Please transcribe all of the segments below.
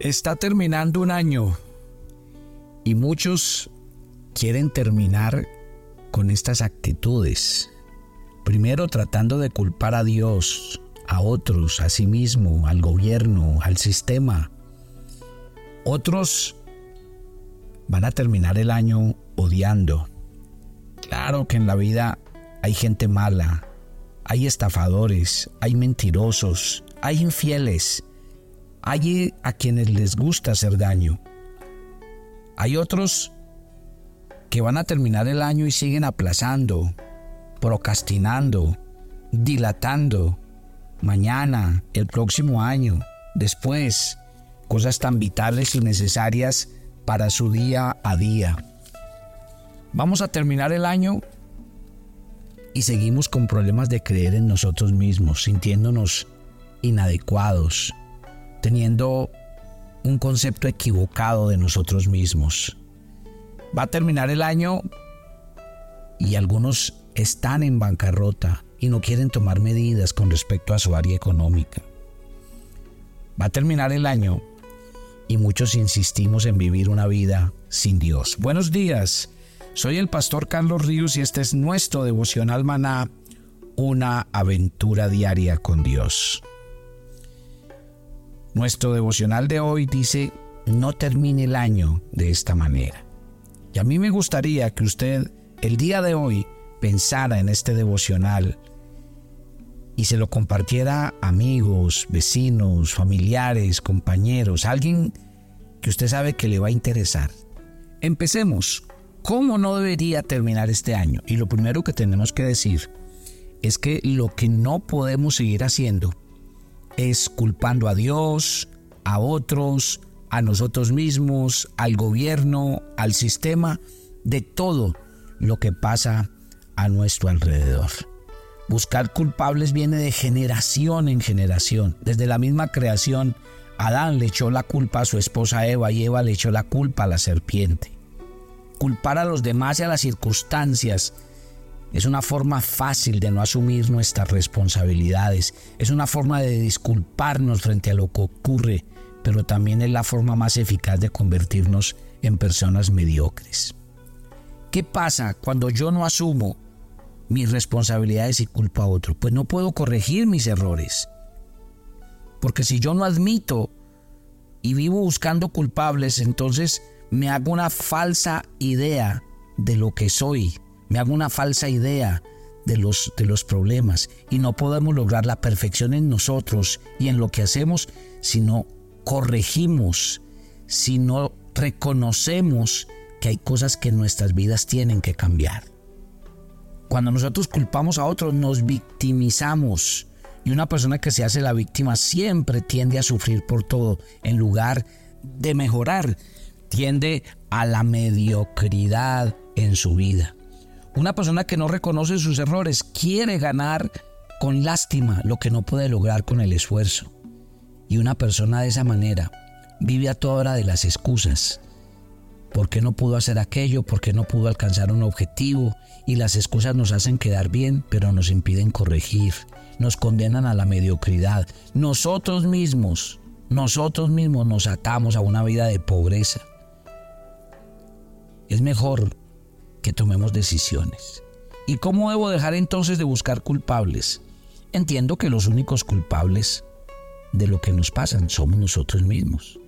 Está terminando un año y muchos quieren terminar con estas actitudes. Primero tratando de culpar a Dios, a otros, a sí mismo, al gobierno, al sistema. Otros van a terminar el año odiando. Claro que en la vida hay gente mala, hay estafadores, hay mentirosos, hay infieles, hay a quienes les gusta hacer daño. Hay otros que van a terminar el año y siguen aplazando, procrastinando, dilatando. Mañana, el próximo año, después, cosas tan vitales y necesarias para su día a día. Vamos a terminar el año y seguimos con problemas de creer en nosotros mismos, sintiéndonos inadecuados, teniendo un concepto equivocado de nosotros mismos. Va a terminar el año y algunos están en bancarrota y no quieren tomar medidas con respecto a su área económica. Va a terminar el año y muchos insistimos en vivir una vida sin Dios. Buenos días, soy el pastor Carlos Ríos y este es nuestro devocional maná, una aventura diaria con Dios. Nuestro devocional de hoy dice, no termine el año de esta manera. Y a mí me gustaría que usted el día de hoy pensara en este devocional y se lo compartiera amigos, vecinos, familiares, compañeros, alguien que usted sabe que le va a interesar. Empecemos. ¿Cómo no debería terminar este año? Y lo primero que tenemos que decir es que lo que no podemos seguir haciendo es culpando a Dios, a otros, a nosotros mismos, al gobierno, al sistema, de todo lo que pasa a nuestro alrededor. Buscar culpables viene de generación en generación. Desde la misma creación, Adán le echó la culpa a su esposa Eva y Eva le echó la culpa a la serpiente. Culpar a los demás y a las circunstancias es una forma fácil de no asumir nuestras responsabilidades. Es una forma de disculparnos frente a lo que ocurre, pero también es la forma más eficaz de convertirnos en personas mediocres. ¿Qué pasa cuando yo no asumo mis responsabilidades y culpo a otro? Pues no puedo corregir mis errores. Porque si yo no admito y vivo buscando culpables, entonces me hago una falsa idea de lo que soy, me hago una falsa idea de los, de los problemas y no podemos lograr la perfección en nosotros y en lo que hacemos si no corregimos, si no reconocemos que hay cosas que nuestras vidas tienen que cambiar. Cuando nosotros culpamos a otros nos victimizamos y una persona que se hace la víctima siempre tiende a sufrir por todo en lugar de mejorar, tiende a la mediocridad en su vida. Una persona que no reconoce sus errores quiere ganar con lástima lo que no puede lograr con el esfuerzo. Y una persona de esa manera vive a toda hora de las excusas. ¿Por qué no pudo hacer aquello? ¿Por qué no pudo alcanzar un objetivo? Y las excusas nos hacen quedar bien, pero nos impiden corregir. Nos condenan a la mediocridad. Nosotros mismos, nosotros mismos nos atamos a una vida de pobreza. Es mejor que tomemos decisiones. ¿Y cómo debo dejar entonces de buscar culpables? Entiendo que los únicos culpables de lo que nos pasan somos nosotros mismos.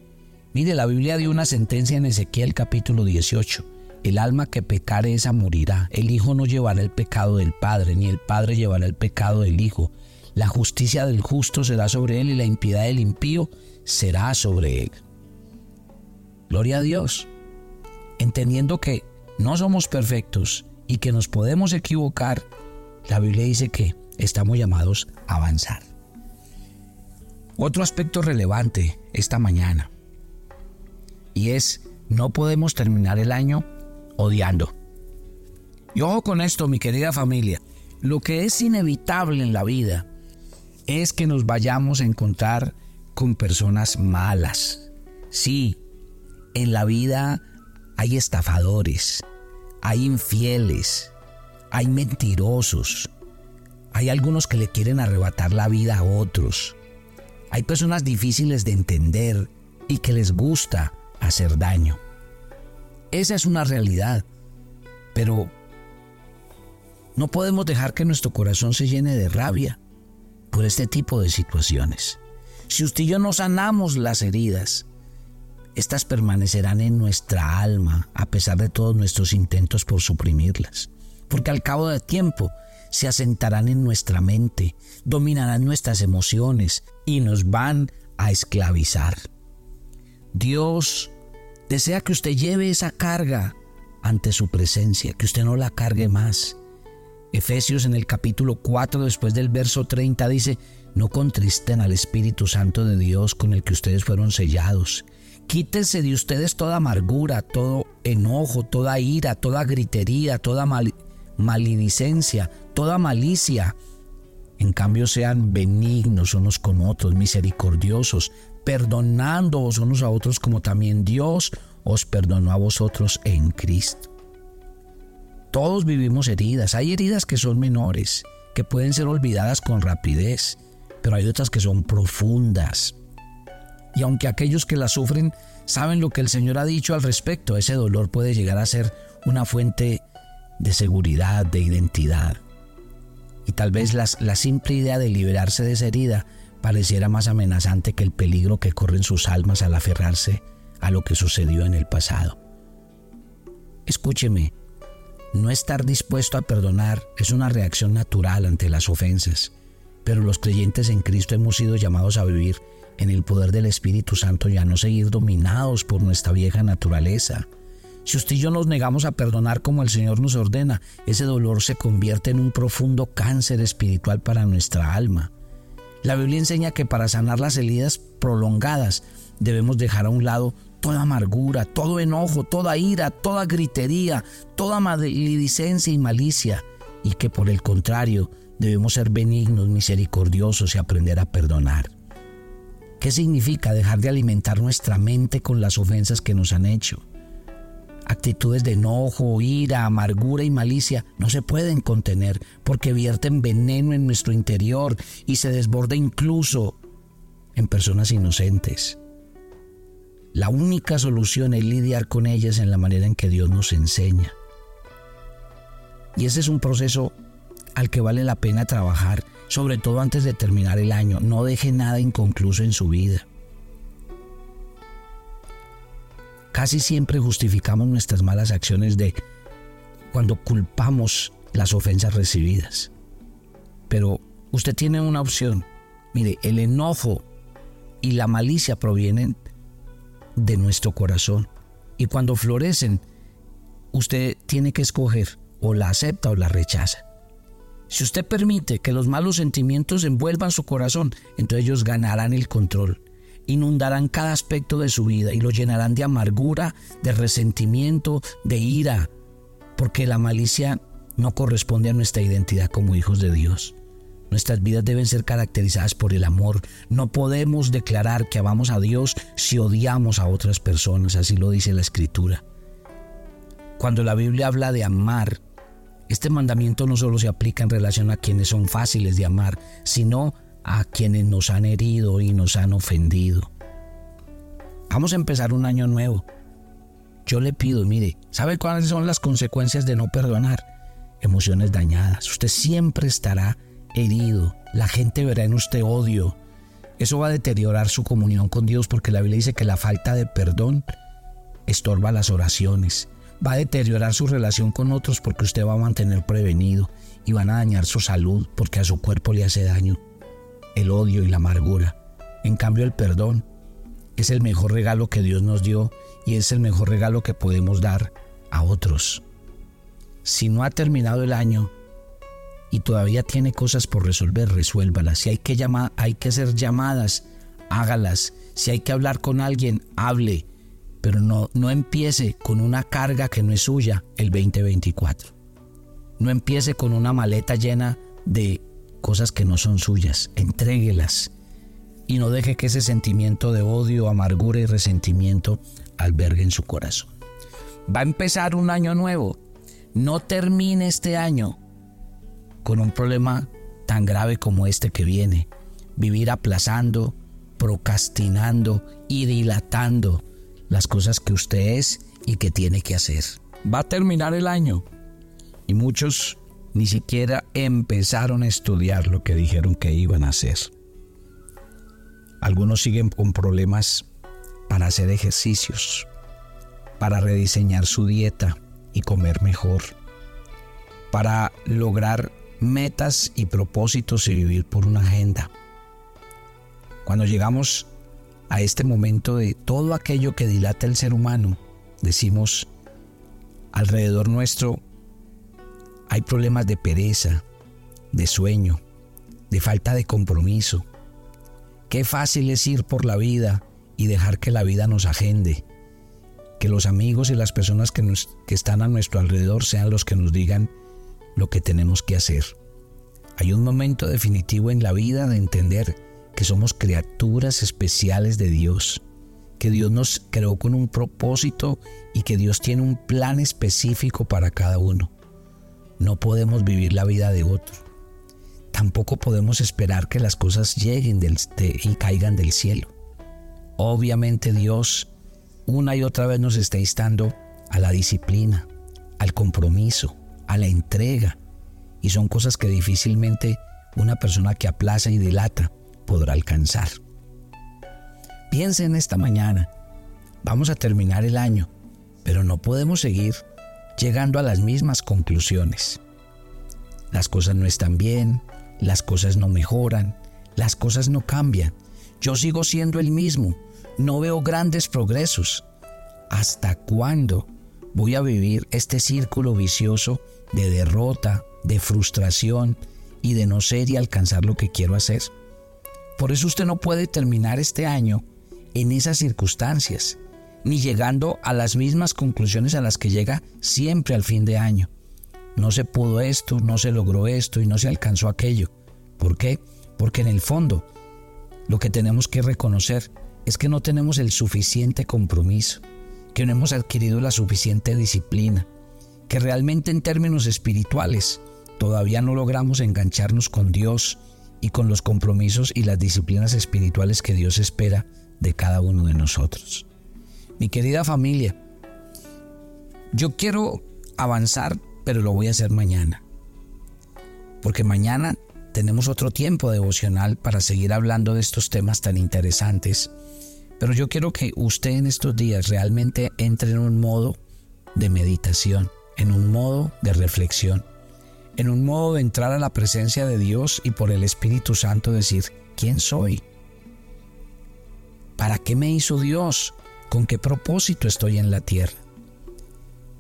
Mire, la Biblia dio una sentencia en Ezequiel capítulo 18. El alma que pecare esa morirá. El Hijo no llevará el pecado del Padre, ni el Padre llevará el pecado del Hijo. La justicia del justo será sobre él y la impiedad del impío será sobre él. Gloria a Dios. Entendiendo que no somos perfectos y que nos podemos equivocar, la Biblia dice que estamos llamados a avanzar. Otro aspecto relevante esta mañana y es no podemos terminar el año odiando. Y ojo con esto, mi querida familia, lo que es inevitable en la vida es que nos vayamos a encontrar con personas malas. Sí, en la vida hay estafadores, hay infieles, hay mentirosos, hay algunos que le quieren arrebatar la vida a otros, hay personas difíciles de entender, y que les gusta hacer daño. Esa es una realidad, pero no podemos dejar que nuestro corazón se llene de rabia por este tipo de situaciones. Si usted y yo no sanamos las heridas, estas permanecerán en nuestra alma a pesar de todos nuestros intentos por suprimirlas. Porque al cabo del tiempo se asentarán en nuestra mente, dominarán nuestras emociones y nos van a esclavizar. Dios desea que usted lleve esa carga ante su presencia, que usted no la cargue más. Efesios en el capítulo 4, después del verso 30, dice, no contristen al Espíritu Santo de Dios con el que ustedes fueron sellados. Quítense de ustedes toda amargura, todo enojo, toda ira, toda gritería, toda mal maledicencia, toda malicia. En cambio sean benignos unos con otros, misericordiosos, perdonándoos unos a otros como también Dios os perdonó a vosotros en Cristo. Todos vivimos heridas. Hay heridas que son menores, que pueden ser olvidadas con rapidez, pero hay otras que son profundas. Y aunque aquellos que las sufren saben lo que el Señor ha dicho al respecto, ese dolor puede llegar a ser una fuente de seguridad, de identidad. Y tal vez la simple idea de liberarse de esa herida pareciera más amenazante que el peligro que corren sus almas al aferrarse a lo que sucedió en el pasado. Escúcheme, no estar dispuesto a perdonar es una reacción natural ante las ofensas, pero los creyentes en Cristo hemos sido llamados a vivir en el poder del Espíritu Santo y a no seguir dominados por nuestra vieja naturaleza. Si usted y yo nos negamos a perdonar como el Señor nos ordena, ese dolor se convierte en un profundo cáncer espiritual para nuestra alma. La Biblia enseña que para sanar las heridas prolongadas debemos dejar a un lado toda amargura, todo enojo, toda ira, toda gritería, toda maledicencia y malicia, y que por el contrario debemos ser benignos, misericordiosos y aprender a perdonar. ¿Qué significa dejar de alimentar nuestra mente con las ofensas que nos han hecho? Actitudes de enojo, ira, amargura y malicia no se pueden contener porque vierten veneno en nuestro interior y se desborda incluso en personas inocentes. La única solución es lidiar con ellas en la manera en que Dios nos enseña. Y ese es un proceso al que vale la pena trabajar, sobre todo antes de terminar el año. No deje nada inconcluso en su vida. Casi siempre justificamos nuestras malas acciones de cuando culpamos las ofensas recibidas. Pero usted tiene una opción. Mire, el enojo y la malicia provienen de nuestro corazón. Y cuando florecen, usted tiene que escoger o la acepta o la rechaza. Si usted permite que los malos sentimientos envuelvan su corazón, entonces ellos ganarán el control, inundarán cada aspecto de su vida y lo llenarán de amargura, de resentimiento, de ira, porque la malicia no corresponde a nuestra identidad como hijos de Dios. Nuestras vidas deben ser caracterizadas por el amor. No podemos declarar que amamos a Dios si odiamos a otras personas, así lo dice la Escritura. Cuando la Biblia habla de amar, este mandamiento no solo se aplica en relación a quienes son fáciles de amar, sino a quienes nos han herido y nos han ofendido. Vamos a empezar un año nuevo. Yo le pido, mire, ¿sabe cuáles son las consecuencias de no perdonar? Emociones dañadas. Usted siempre estará herido, la gente verá en usted odio. Eso va a deteriorar su comunión con Dios porque la Biblia dice que la falta de perdón estorba las oraciones. Va a deteriorar su relación con otros porque usted va a mantener prevenido y van a dañar su salud porque a su cuerpo le hace daño el odio y la amargura. En cambio el perdón es el mejor regalo que Dios nos dio y es el mejor regalo que podemos dar a otros. Si no ha terminado el año, y todavía tiene cosas por resolver, resuélvalas. Si hay que, llamar, hay que hacer llamadas, hágalas. Si hay que hablar con alguien, hable. Pero no, no empiece con una carga que no es suya el 2024. No empiece con una maleta llena de cosas que no son suyas. Entréguelas. Y no deje que ese sentimiento de odio, amargura y resentimiento albergue en su corazón. Va a empezar un año nuevo. No termine este año con un problema tan grave como este que viene. Vivir aplazando procrastinando y dilatando las cosas que usted es y que tiene que hacer. Va a terminar el año y muchos ni siquiera empezaron a estudiar lo que dijeron que iban a hacer. Algunos siguen con problemas para hacer ejercicios, para rediseñar su dieta y comer mejor, para lograr metas y propósitos y vivir por una agenda. Cuando llegamos a este momento de todo aquello que dilata el ser humano, decimos, alrededor nuestro hay problemas de pereza, de sueño, de falta de compromiso. Qué fácil es ir por la vida y dejar que la vida nos agende, que los amigos y las personas que, que están a nuestro alrededor sean los que nos digan lo que tenemos que hacer. Hay un momento definitivo en la vida de entender que somos criaturas especiales de Dios, que Dios nos creó con un propósito y que Dios tiene un plan específico para cada uno. No podemos vivir la vida de otro. Tampoco podemos esperar que las cosas lleguen del, y caigan del cielo. Obviamente Dios una y otra vez nos está instando a la disciplina, al compromiso, a la entrega. Y son cosas que difícilmente una persona que aplaza y dilata podrá alcanzar. Piensen esta mañana. Vamos a terminar el año, pero no podemos seguir llegando a las mismas conclusiones. Las cosas no están bien, las cosas no mejoran, las cosas no cambian. Yo sigo siendo el mismo, no veo grandes progresos. ¿Hasta cuándo voy a vivir este círculo vicioso de derrota, de frustración y de no ser y alcanzar lo que quiero hacer? Por eso usted no puede terminar este año en esas circunstancias, ni llegando a las mismas conclusiones a las que llega siempre al fin de año. No se pudo esto, no se logró esto y no se alcanzó aquello. ¿Por qué? Porque en el fondo lo que tenemos que reconocer es que no tenemos el suficiente compromiso, que no hemos adquirido la suficiente disciplina, que realmente en términos espirituales todavía no logramos engancharnos con Dios y con los compromisos y las disciplinas espirituales que Dios espera de cada uno de nosotros. Mi querida familia, yo quiero avanzar, pero lo voy a hacer mañana. Porque mañana tenemos otro tiempo devocional para seguir hablando de estos temas tan interesantes. Pero yo quiero que usted en estos días realmente entre en un modo de meditación, en un modo de reflexión en un modo de entrar a la presencia de Dios y por el Espíritu Santo decir, ¿quién soy? ¿Para qué me hizo Dios? ¿Con qué propósito estoy en la tierra?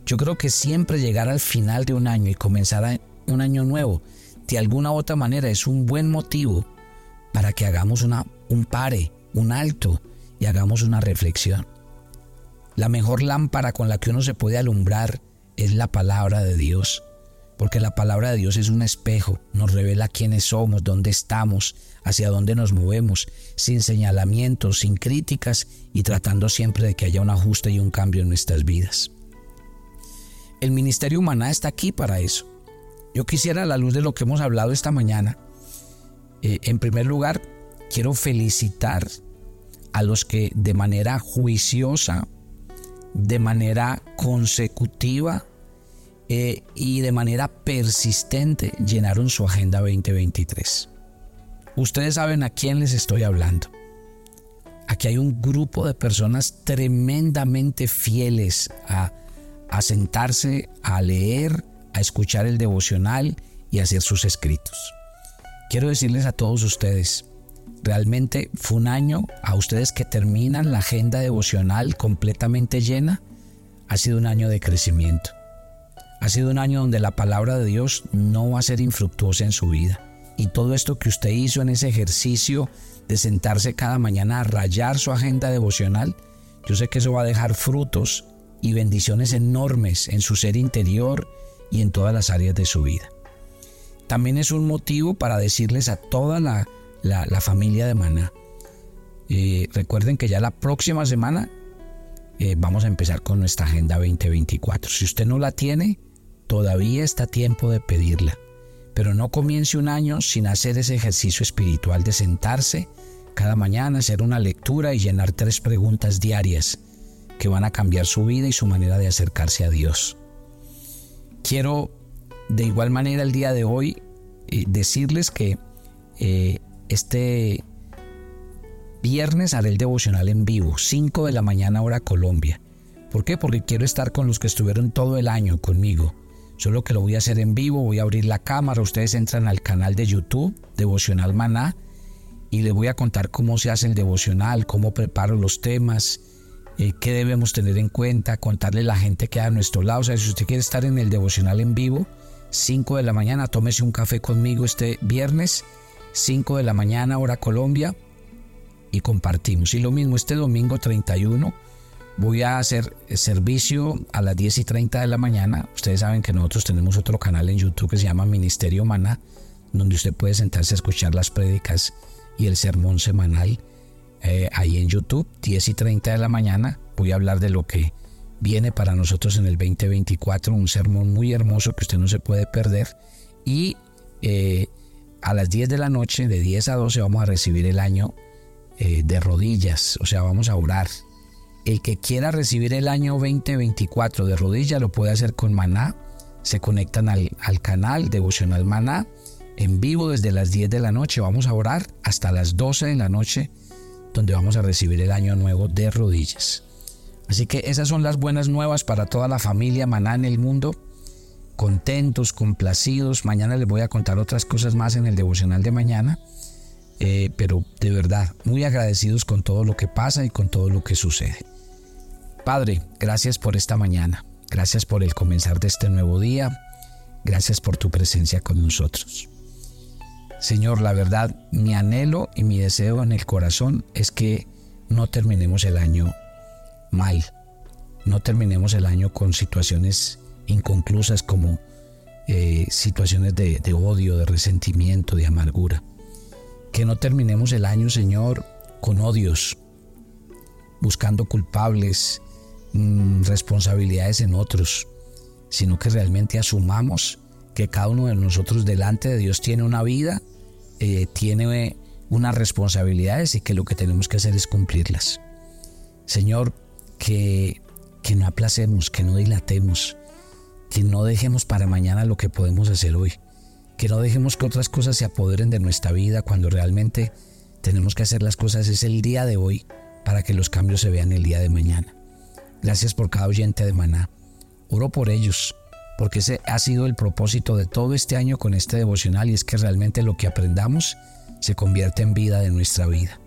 Yo creo que siempre llegar al final de un año y comenzar un año nuevo, de alguna u otra manera, es un buen motivo para que hagamos una, un pare, un alto y hagamos una reflexión. La mejor lámpara con la que uno se puede alumbrar es la palabra de Dios porque la palabra de Dios es un espejo, nos revela quiénes somos, dónde estamos, hacia dónde nos movemos, sin señalamientos, sin críticas y tratando siempre de que haya un ajuste y un cambio en nuestras vidas. El Ministerio Humana está aquí para eso. Yo quisiera, a la luz de lo que hemos hablado esta mañana, eh, en primer lugar, quiero felicitar a los que de manera juiciosa, de manera consecutiva, eh, y de manera persistente llenaron su Agenda 2023. Ustedes saben a quién les estoy hablando. Aquí hay un grupo de personas tremendamente fieles a, sentarse, a leer, a escuchar el devocional y hacer sus escritos. Quiero decirles a todos ustedes, realmente fue un año a ustedes que terminan la agenda devocional completamente llena, ha sido un año de crecimiento. Ha sido un año donde la palabra de Dios no va a ser infructuosa en su vida. Y todo esto que usted hizo en ese ejercicio de sentarse cada mañana a rayar su agenda devocional, yo sé que eso va a dejar frutos y bendiciones enormes en su ser interior y en todas las áreas de su vida. También es un motivo para decirles a toda la, familia de Maná, eh, recuerden que ya la próxima semana eh, vamos a empezar con nuestra Agenda 2024. Si usted no la tiene, todavía está tiempo de pedirla, pero no comience un año sin hacer ese ejercicio espiritual de sentarse cada mañana, hacer una lectura y llenar tres preguntas diarias que van a cambiar su vida y su manera de acercarse a Dios. Quiero de igual manera el día de hoy eh, decirles que eh, este viernes haré el devocional en vivo, 5 de la mañana hora Colombia. ¿Por qué? Porque quiero estar con los que estuvieron todo el año conmigo. Solo que lo voy a hacer en vivo, voy a abrir la cámara, ustedes entran al canal de YouTube, Devocional Maná, y les voy a contar cómo se hace el devocional, cómo preparo los temas, eh, qué debemos tener en cuenta, contarle a la gente que hay a nuestro lado. O sea, si usted quiere estar en el devocional en vivo, 5 de la mañana, tómese un café conmigo este viernes, 5 de la mañana, hora Colombia, y compartimos. Y lo mismo este domingo 31 voy a hacer servicio a las 10 y 30 de la mañana. Ustedes saben que nosotros tenemos otro canal en YouTube que se llama Ministerio Maná, donde usted puede sentarse a escuchar las prédicas y el sermón semanal. Eh, ahí en YouTube, 10 y 30 de la mañana, voy a hablar de lo que viene para nosotros en el 2024, un sermón muy hermoso que usted no se puede perder. Y eh, a las 10 de la noche, de 10 a 12, vamos a recibir el año eh, de rodillas, o sea, vamos a orar. El que quiera recibir el año 2024 de rodillas lo puede hacer con Maná. Se conectan al, al canal Devocional Maná en vivo desde las 10 de la noche. Vamos a orar hasta las 12 de la noche, donde vamos a recibir el año nuevo de rodillas. Así que esas son las buenas nuevas para toda la familia Maná en el mundo. Contentos, complacidos. Mañana les voy a contar otras cosas más en el devocional de mañana. Eh, pero de verdad, muy agradecidos con todo lo que pasa y con todo lo que sucede. Padre, gracias por esta mañana, gracias por el comenzar de este nuevo día, gracias por tu presencia con nosotros. Señor, la verdad, mi anhelo y mi deseo en el corazón es que no terminemos el año mal, no terminemos el año con situaciones inconclusas como eh, situaciones de odio, de resentimiento, de amargura que no terminemos el año, Señor, con odios, buscando culpables, mm, responsabilidades en otros, sino que realmente asumamos que cada uno de nosotros delante de Dios tiene una vida, eh, tiene unas responsabilidades y que lo que tenemos que hacer es cumplirlas. Señor, que, que no aplacemos, que no dilatemos, que no dejemos para mañana lo que podemos hacer hoy que no dejemos que otras cosas se apoderen de nuestra vida cuando realmente tenemos que hacer las cosas es el día de hoy para que los cambios se vean el día de mañana. Gracias por cada oyente de Maná. Oro por ellos, porque ese ha sido el propósito de todo este año con este devocional y es que realmente lo que aprendamos se convierte en vida de nuestra vida.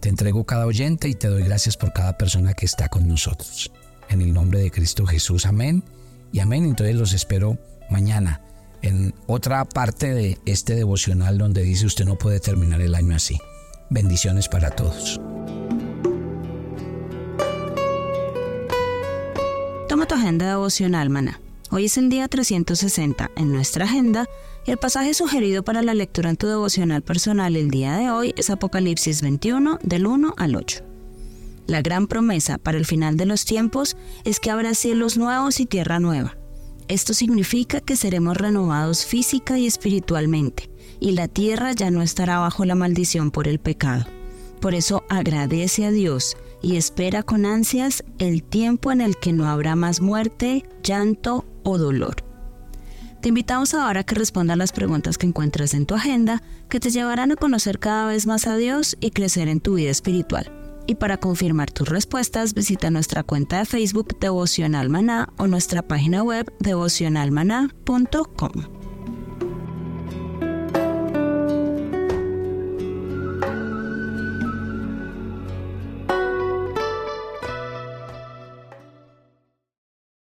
Te entrego cada oyente y te doy gracias por cada persona que está con nosotros. En el nombre de Cristo Jesús, amén y amén. Entonces los espero mañana en otra parte de este devocional donde dice usted no puede terminar el año así. Bendiciones para todos. Toma tu agenda devocional, mana. Hoy es el día 360 en nuestra agenda y el pasaje sugerido para la lectura en tu devocional personal el día de hoy es Apocalipsis 21 del 1 al 8. La gran promesa para el final de los tiempos es que habrá cielos nuevos y tierra nueva esto significa que seremos renovados física y espiritualmente, y la tierra ya no estará bajo la maldición por el pecado. Por eso agradece a Dios y espera con ansias el tiempo en el que no habrá más muerte, llanto o dolor. Te invitamos ahora a que respondas las preguntas que encuentras en tu agenda, que te llevarán a conocer cada vez más a Dios y crecer en tu vida espiritual. Y para confirmar tus respuestas, visita nuestra cuenta de Facebook Devocional Maná o nuestra página web devocionalmaná.com.